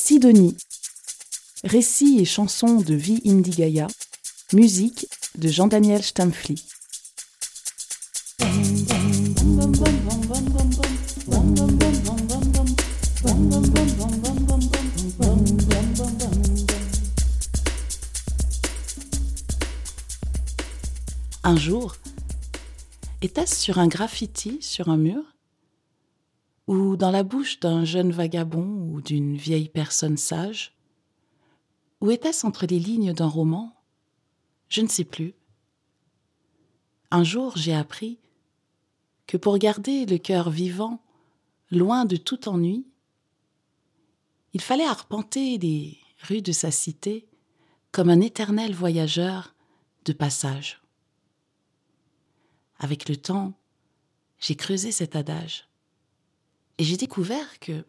Sidonie. Récits et chansons de vie Indigaya. Musique de Jean-Daniel Stamfli. Un jour, était-ce sur un graffiti sur un mur? Ou dans la bouche d'un jeune vagabond ou d'une vieille personne sage? Ou était-ce entre les lignes d'un roman? Je ne sais plus. Un jour, j'ai appris que pour garder le cœur vivant, loin de tout ennui, il fallait arpenter les rues de sa cité comme un éternel voyageur de passage. Avec le temps, j'ai creusé cet adage et j'ai découvert que,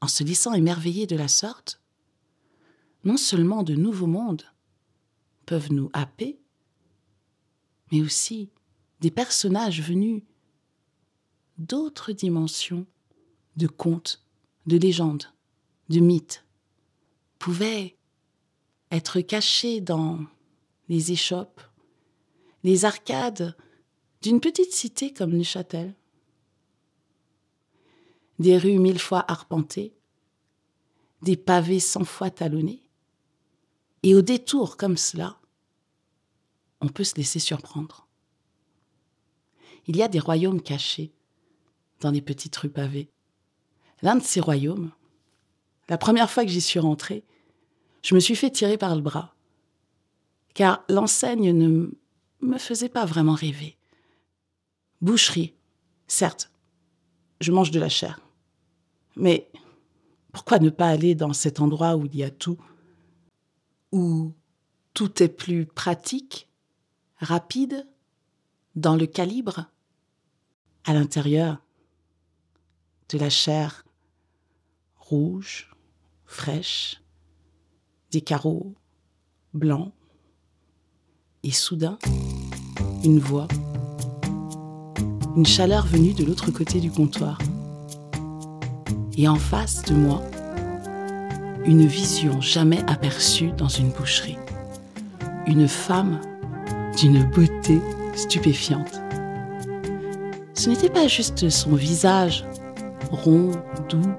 en se laissant émerveiller de la sorte, non seulement de nouveaux mondes peuvent nous happer, mais aussi des personnages venus d'autres dimensions de contes, de légendes, de mythes, pouvaient être cachés dans les échoppes, les arcades d'une petite cité comme Neuchâtel. Des rues mille fois arpentées, des pavés cent fois talonnés, et au détour comme cela, on peut se laisser surprendre. Il y a des royaumes cachés dans les petites rues pavées. L'un de ces royaumes, la première fois que j'y suis rentrée, je me suis fait tirer par le bras, car l'enseigne ne me faisait pas vraiment rêver. Boucherie, certes, je mange de la chair. Mais pourquoi ne pas aller dans cet endroit où il y a tout, où tout est plus pratique, rapide, dans le calibre, à l'intérieur, de la chair rouge, fraîche, des carreaux blancs, et soudain, une voix une chaleur venue de l'autre côté du comptoir. Et en face de moi, une vision jamais aperçue dans une boucherie. Une femme d'une beauté stupéfiante. Ce n'était pas juste son visage, rond, doux,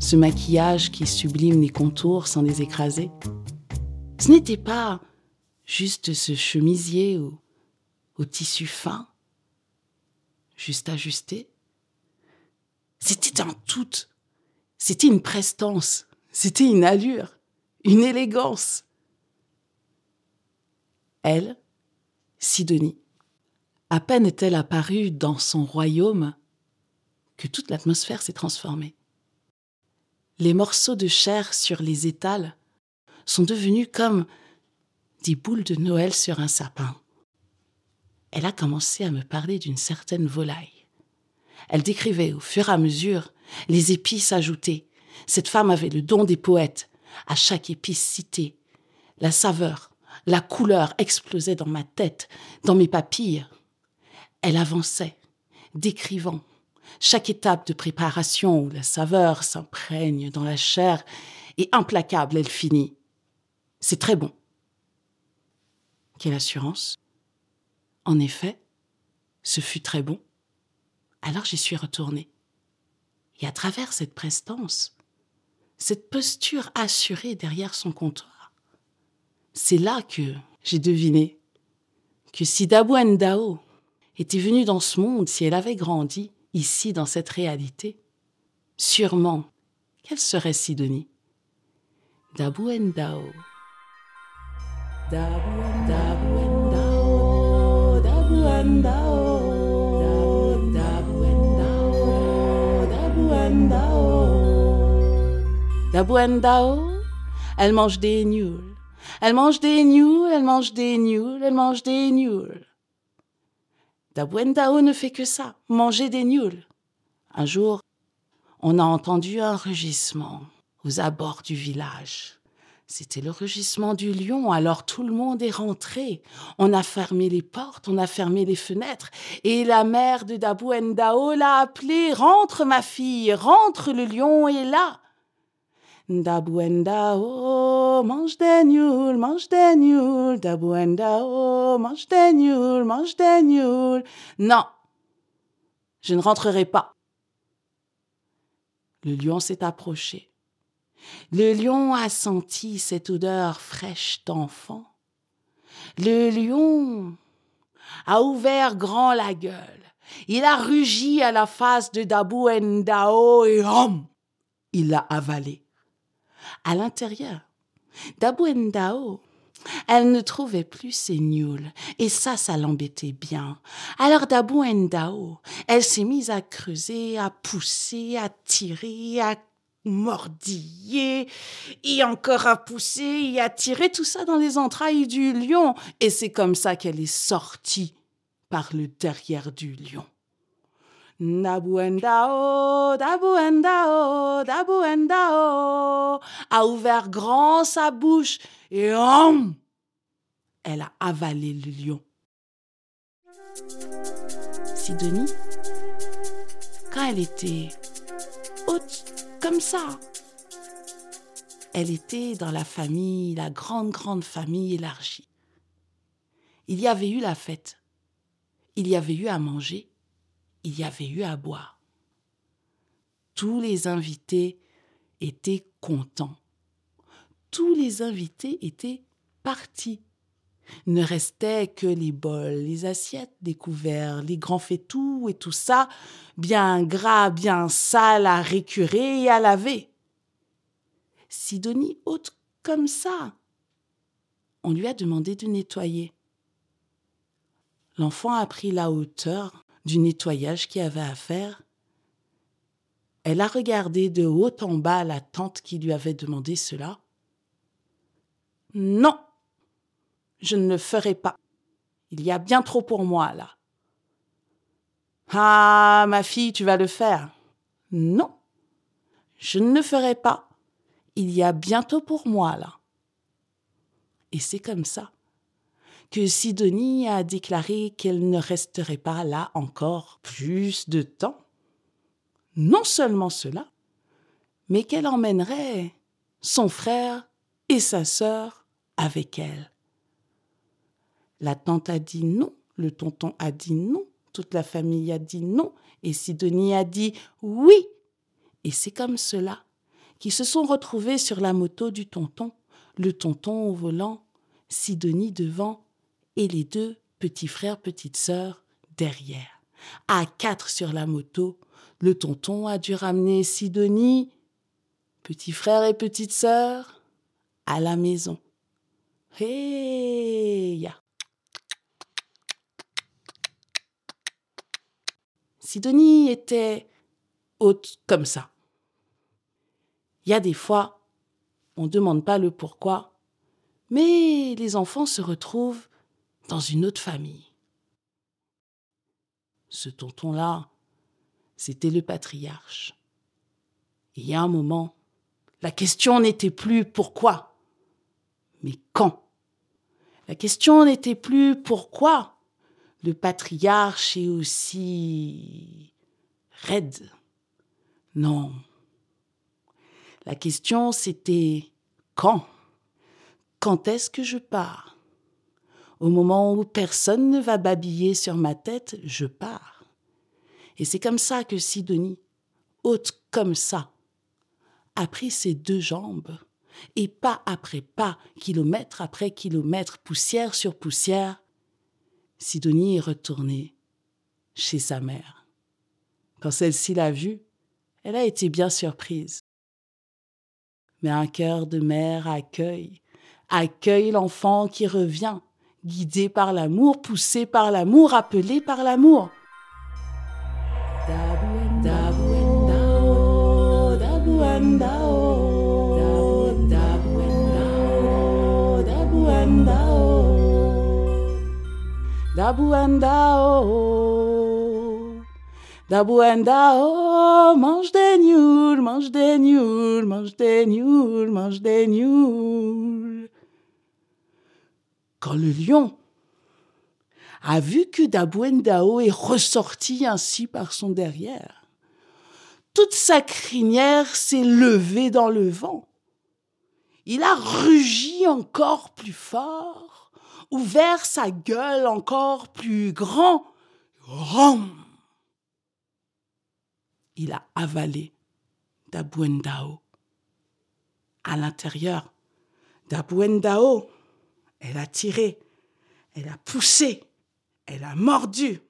ce maquillage qui sublime les contours sans les écraser. Ce n'était pas juste ce chemisier au, tissu fin, juste ajusté. C'était un tout. C'était une prestance. C'était une allure. Une élégance. Elle, Sidonie, à peine est-elle apparue dans son royaume que toute l'atmosphère s'est transformée. Les morceaux de chair sur les étals sont devenus comme des boules de Noël sur un sapin elle a commencé à me parler d'une certaine volaille. Elle décrivait au fur et à mesure les épices ajoutées. Cette femme avait le don des poètes. À chaque épice citée, la saveur, la couleur explosait dans ma tête, dans mes papilles. Elle avançait, décrivant chaque étape de préparation où la saveur s'imprègne dans la chair et implacable, elle finit. C'est très bon. Quelle assurance? En effet, ce fut très bon. Alors j'y suis retournée. Et à travers cette prestance, cette posture assurée derrière son comptoir, c'est là que j'ai deviné que si Dabu Ndao était venue dans ce monde, si elle avait grandi ici dans cette réalité, sûrement, quelle serait Sidonie. Dabu, Dabu Dabuendao, elle mange des nuls. Elle mange des nuls, elle mange des nuls, elle mange des nuls. Dabuendao ne fait que ça, manger des nuls. Un jour, on a entendu un rugissement aux abords du village. C'était le rugissement du lion, alors tout le monde est rentré. On a fermé les portes, on a fermé les fenêtres, et la mère de Dabu Ndao l'a appelé Rentre, ma fille, rentre, le lion est là. Dabouendao, mange des nuls, mange des nuls. Dabouendao, mange des mange des. Non, je ne rentrerai pas. Le lion s'est approché. Le lion a senti cette odeur fraîche d'enfant. Le lion a ouvert grand la gueule. Il a rugi à la face de Dabou Ndao et hum, il l'a avalé. À l'intérieur, Dabou Ndao, elle ne trouvait plus ses nuls, et ça, ça l'embêtait bien. Alors Dabou Ndao, elle s'est mise à creuser, à pousser, à tirer, à mordiller, et encore à pousser et à tirer tout ça dans les entrailles du lion. Et c'est comme ça qu'elle est sortie par le derrière du lion. Nabuendao, Dabuendao, Dabuendao a ouvert grand sa bouche et hum, elle a avalé le lion. Sidonie, quand elle était haute comme ça. Elle était dans la famille, la grande, grande famille élargie. Il y avait eu la fête. Il y avait eu à manger. Il y avait eu à boire. Tous les invités étaient contents. Tous les invités étaient partis. Ne restait que les bols, les assiettes, les couverts, les grands fétous et tout ça, bien gras, bien sale à récurer et à laver. Sidonie haute comme ça. On lui a demandé de nettoyer. L'enfant a pris la hauteur du nettoyage qu'il avait à faire. Elle a regardé de haut en bas la tante qui lui avait demandé cela. Non, je ne le ferai pas. Il y a bien trop pour moi là. Ah, ma fille, tu vas le faire. Non, je ne le ferai pas. Il y a bientôt pour moi là. Et c'est comme ça que Sidonie a déclaré qu'elle ne resterait pas là encore plus de temps. Non seulement cela, mais qu'elle emmènerait son frère et sa sœur avec elle. La tante a dit non, le tonton a dit non, toute la famille a dit non, et Sidonie a dit oui. Et c'est comme cela qu'ils se sont retrouvés sur la moto du tonton, le tonton au volant, Sidonie devant, et les deux petits frères, petites sœurs derrière. À quatre sur la moto, le tonton a dû ramener Sidonie, petit frère et petite sœur, à la maison. Hey, Sidonie était haute comme ça. Il y a des fois, on ne demande pas le pourquoi, mais les enfants se retrouvent dans une autre famille. Ce tonton-là, c'était le patriarche. Il y a un moment, la question n'était plus pourquoi, mais quand. La question n'était plus pourquoi, le patriarche est aussi raide. Non. La question c'était quand? Quand est-ce que je pars? Au moment où personne ne va babiller sur ma tête, je pars. Et c'est comme ça que Sidonie, haute comme ça, a pris ses deux jambes et pas après pas, kilomètre après kilomètre, poussière sur poussière, Sidonie est retournée chez sa mère. Quand celle-ci l'a vue, elle a été bien surprise. Mais un cœur de mère accueille, accueille l'enfant qui revient, guidé par l'amour, poussé par l'amour, appelé par l'amour. Dabouendao. Dabouendao, mange des nuls, mange des nuls, mange des nuls, mange des nuls. Quand le lion a vu que Dabouendao est ressorti ainsi par son derrière, toute sa crinière s'est levée dans le vent. Il a rugi encore plus fort, ouvert sa gueule encore plus grand. Il a avalé Dabuendao. À l'intérieur, Dabuendao, elle a tiré, elle a poussé, elle a mordu,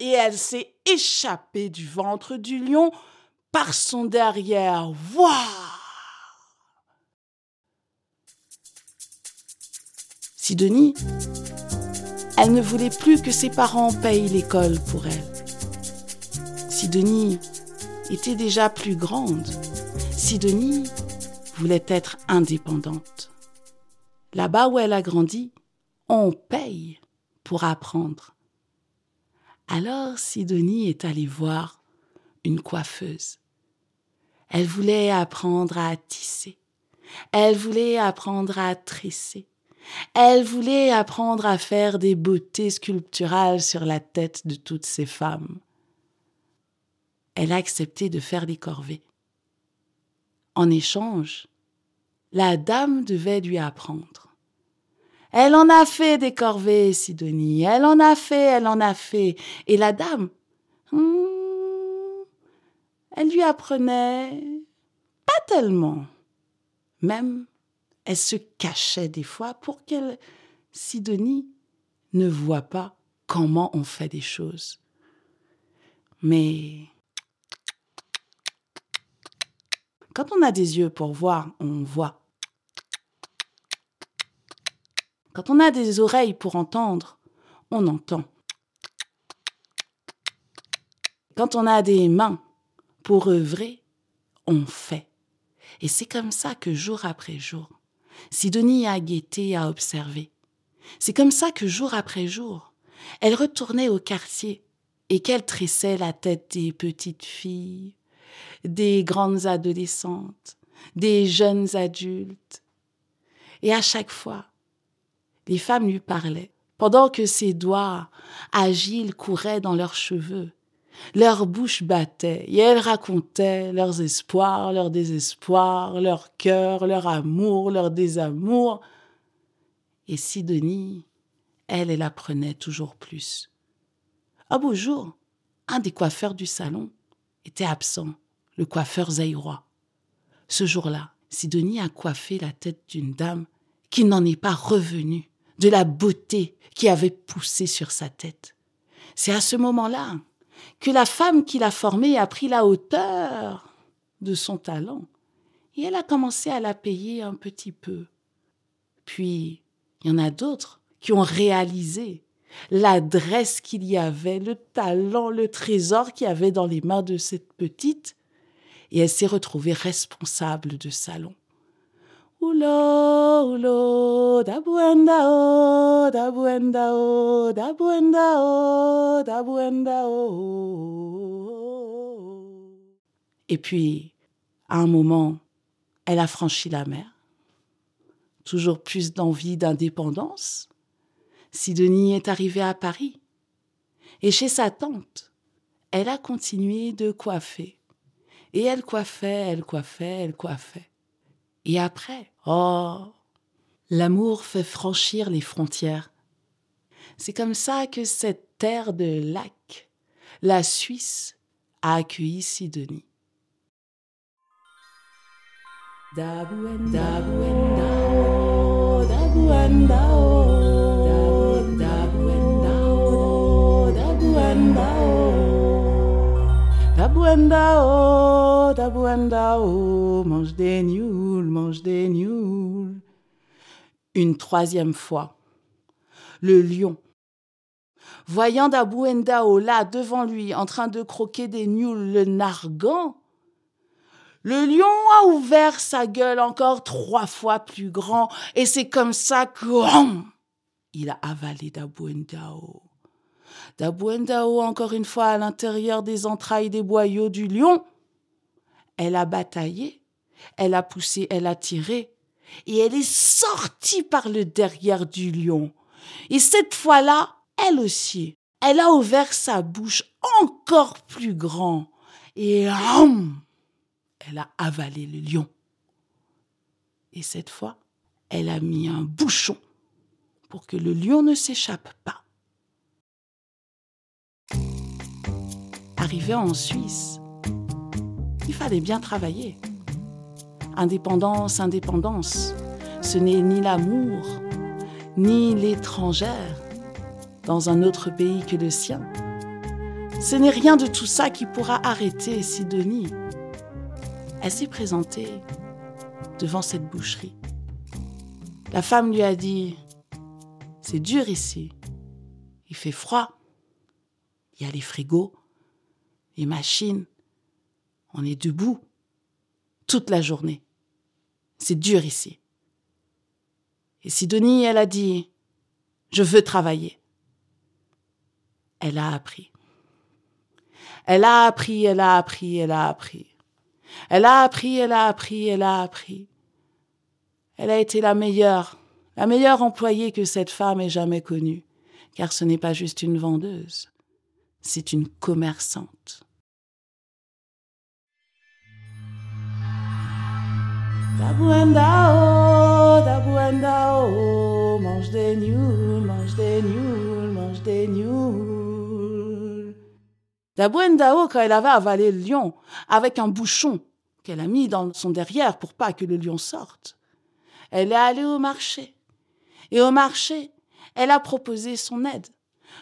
et elle s'est échappée du ventre du lion par son derrière. Waouh Sidonie, elle ne voulait plus que ses parents payent l'école pour elle. Sidonie était déjà plus grande. Sidonie voulait être indépendante. Là-bas où elle a grandi, on paye pour apprendre. Alors Sidonie est allée voir une coiffeuse. Elle voulait apprendre à tisser. Elle voulait apprendre à tresser. Elle voulait apprendre à faire des beautés sculpturales sur la tête de toutes ces femmes. Elle a accepté de faire des corvées. En échange, la dame devait lui apprendre. Elle en a fait des corvées, Sidonie. Elle en a fait, elle en a fait. Et la dame, hmm, elle lui apprenait pas tellement. Même elle se cachait des fois pour qu'elle, Sidonie, ne voit pas comment on fait des choses. Mais quand on a des yeux pour voir, on voit. Quand on a des oreilles pour entendre, on entend. Quand on a des mains pour œuvrer, on fait. Et c'est comme ça que jour après jour, Sidonie a guetté, a observé. C'est comme ça que jour après jour, elle retournait au quartier et qu'elle tressait la tête des petites filles, des grandes adolescentes, des jeunes adultes. Et à chaque fois, les femmes lui parlaient, pendant que ses doigts agiles couraient dans leurs cheveux leurs bouches battaient et elles racontaient leurs espoirs, leurs désespoirs, leur cœur, leur amour, leur désamour. Et Sidonie, elle, elle apprenait toujours plus. Un beau jour, un des coiffeurs du salon était absent, le coiffeur zaïrois. Ce jour-là, Sidonie a coiffé la tête d'une dame qui n'en est pas revenue de la beauté qui avait poussé sur sa tête. C'est à ce moment-là que la femme qui l'a formée a pris la hauteur de son talent et elle a commencé à la payer un petit peu. Puis, il y en a d'autres qui ont réalisé l'adresse qu'il y avait, le talent, le trésor qu'il y avait dans les mains de cette petite, et elle s'est retrouvée responsable de salon. Ulo, Et puis, à un moment, elle a franchi la mer. Toujours plus d'envie d'indépendance. Sidonie est arrivée à Paris. Et chez sa tante, elle a continué de coiffer. Et elle coiffait, elle coiffait, elle coiffait. Et après, oh, l'amour fait franchir les frontières. C'est comme ça que cette terre de lac, la Suisse, a accueilli Sidonie. Dabuendao, Dabuendao, mange des nioules, mange des nioules. Une troisième fois, le lion, voyant Dabuendao là devant lui en train de croquer des nioules, le narguant, le lion a ouvert sa gueule encore trois fois plus grand et c'est comme ça que il a avalé Dabuendao. Dabuendao, encore une fois, à l'intérieur des entrailles des boyaux du lion. Elle a bataillé, elle a poussé, elle a tiré, et elle est sortie par le derrière du lion. Et cette fois-là, elle aussi, elle a ouvert sa bouche encore plus grand, et hum, elle a avalé le lion. Et cette fois, elle a mis un bouchon pour que le lion ne s'échappe pas. Arrivé en Suisse, il fallait bien travailler. Indépendance, indépendance, ce n'est ni l'amour, ni l'étrangère dans un autre pays que le sien. Ce n'est rien de tout ça qui pourra arrêter Sidonie. Elle s'est présentée devant cette boucherie. La femme lui a dit C'est dur ici. Il fait froid. Il y a les frigos, les machines. On est debout toute la journée. C'est dur ici. Et Sidonie, elle a dit Je veux travailler. Elle a appris. Elle a appris, elle a appris, elle a appris. Elle a appris, elle a appris, elle a appris. Elle a été la meilleure, la meilleure employée que cette femme ait jamais connue, car ce n'est pas juste une vendeuse, c'est une commerçante. Dabuendao, dabuendao, mange des nuls, mange des nuls, mange des nuls. Dabuendao, quand elle avait avalé le lion avec un bouchon qu'elle a mis dans son derrière pour pas que le lion sorte, elle est allée au marché. Et au marché, elle a proposé son aide.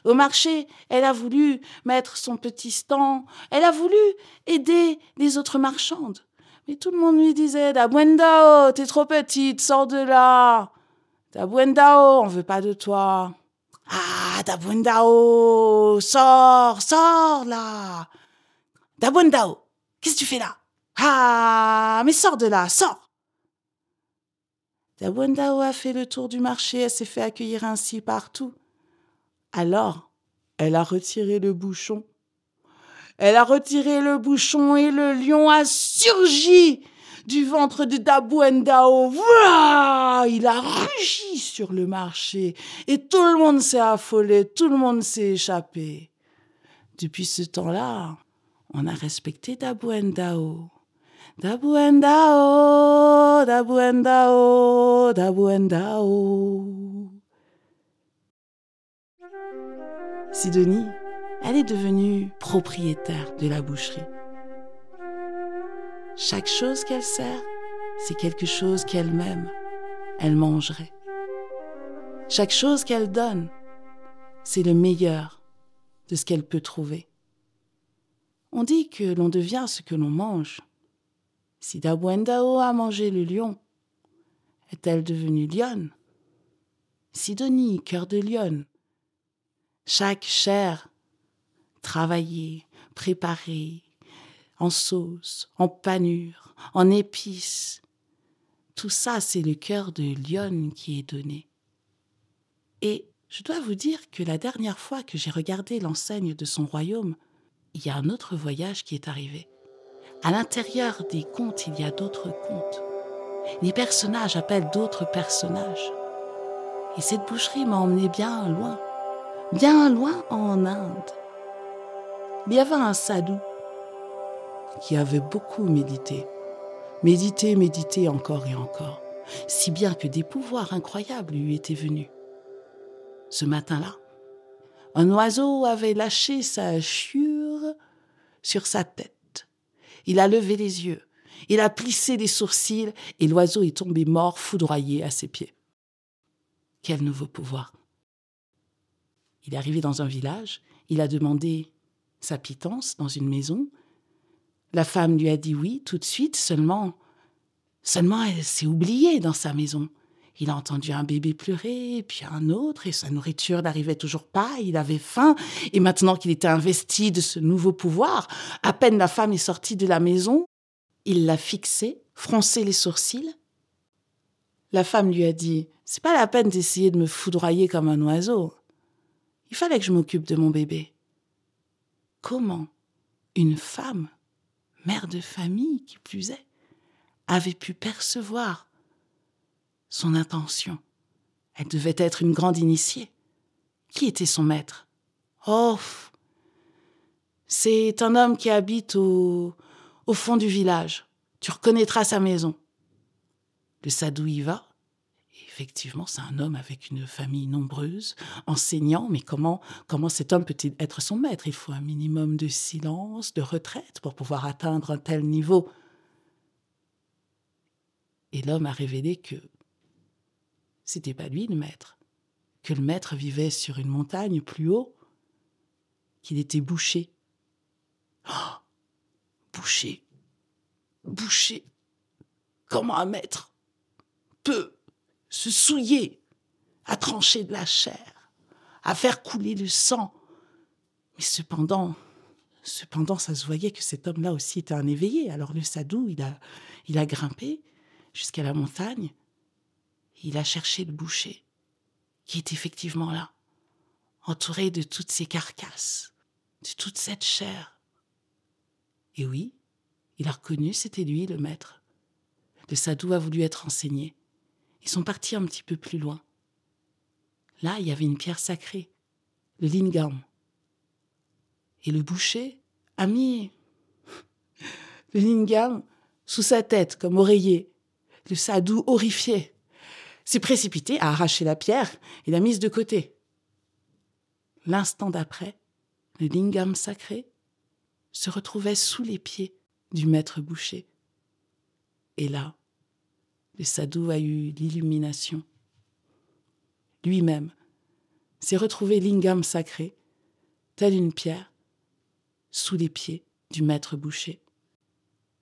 Au marché, elle a voulu mettre son petit stand, elle a voulu aider les autres marchandes. Mais tout le monde lui disait Dabuendao, t'es trop petite, sors de là. Dabuendao, on veut pas de toi. Ah, Dabuendao, sors, sors là. Dabuendao, qu'est-ce que tu fais là? Ah, mais sors de là, sors. Dabuendao a fait le tour du marché, elle s'est fait accueillir ainsi partout. Alors, elle a retiré le bouchon elle a retiré le bouchon et le lion a surgi du ventre de Dabuendao. Voilà Il a rugi sur le marché et tout le monde s'est affolé, tout le monde s'est échappé. Depuis ce temps-là, on a respecté Dabuendao. Dabuendao, Dabuendao, Dabuendao. Sidonie, elle est devenue propriétaire de la boucherie. Chaque chose qu'elle sert, c'est quelque chose qu'elle-même, elle mangerait. Chaque chose qu'elle donne, c'est le meilleur de ce qu'elle peut trouver. On dit que l'on devient ce que l'on mange. Si Dabuendao a mangé le lion, est-elle devenue lionne? Sidonie, cœur de lionne. Chaque chair travailler, préparer, en sauce, en panure, en épices. Tout ça, c'est le cœur de Lyon qui est donné. Et je dois vous dire que la dernière fois que j'ai regardé l'enseigne de son royaume, il y a un autre voyage qui est arrivé. À l'intérieur des contes, il y a d'autres contes. Les personnages appellent d'autres personnages. Et cette boucherie m'a emmené bien loin, bien loin en Inde il y avait un sadhu qui avait beaucoup médité. Médité, médité encore et encore, si bien que des pouvoirs incroyables lui étaient venus. Ce matin-là, un oiseau avait lâché sa chure sur sa tête. Il a levé les yeux, il a plissé les sourcils et l'oiseau est tombé mort, foudroyé à ses pieds. Quel nouveau pouvoir Il est arrivé dans un village, il a demandé sa pitance dans une maison. La femme lui a dit oui tout de suite, seulement, seulement elle s'est oubliée dans sa maison. Il a entendu un bébé pleurer, puis un autre, et sa nourriture n'arrivait toujours pas, il avait faim, et maintenant qu'il était investi de ce nouveau pouvoir, à peine la femme est sortie de la maison, il l'a fixée, froncé les sourcils. La femme lui a dit C'est pas la peine d'essayer de me foudroyer comme un oiseau. Il fallait que je m'occupe de mon bébé comment une femme, mère de famille qui plus est, avait pu percevoir son intention. Elle devait être une grande initiée. Qui était son maître? Oh C'est un homme qui habite au, au fond du village. Tu reconnaîtras sa maison. Le sadou y va. Effectivement, c'est un homme avec une famille nombreuse, enseignant, mais comment, comment cet homme peut-il être son maître? Il faut un minimum de silence, de retraite pour pouvoir atteindre un tel niveau. Et l'homme a révélé que c'était pas lui le maître, que le maître vivait sur une montagne plus haut, qu'il était bouché. Oh bouché, bouché. Comment un maître peut se souiller à trancher de la chair, à faire couler le sang. Mais cependant, cependant, ça se voyait que cet homme-là aussi était un éveillé. Alors le sadou, il a, il a grimpé jusqu'à la montagne. Il a cherché le boucher, qui est effectivement là, entouré de toutes ces carcasses, de toute cette chair. Et oui, il a reconnu, c'était lui le maître. Le sadou a voulu être enseigné. Ils sont partis un petit peu plus loin. Là, il y avait une pierre sacrée, le lingam. Et le boucher a mis le lingam sous sa tête comme oreiller. Le sadou, horrifié, s'est précipité, a arraché la pierre et l'a mise de côté. L'instant d'après, le lingam sacré se retrouvait sous les pieds du maître boucher. Et là, le sadou a eu l'illumination. Lui-même s'est retrouvé lingam sacré, tel une pierre, sous les pieds du maître boucher.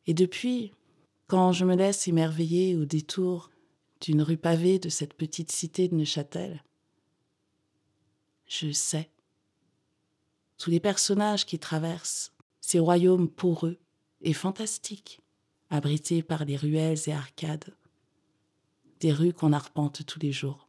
Et depuis, quand je me laisse émerveiller au détour d'une rue pavée de cette petite cité de Neuchâtel, je sais tous les personnages qui traversent ces royaumes poreux et fantastiques, abrités par les ruelles et arcades, des rues qu'on arpente tous les jours.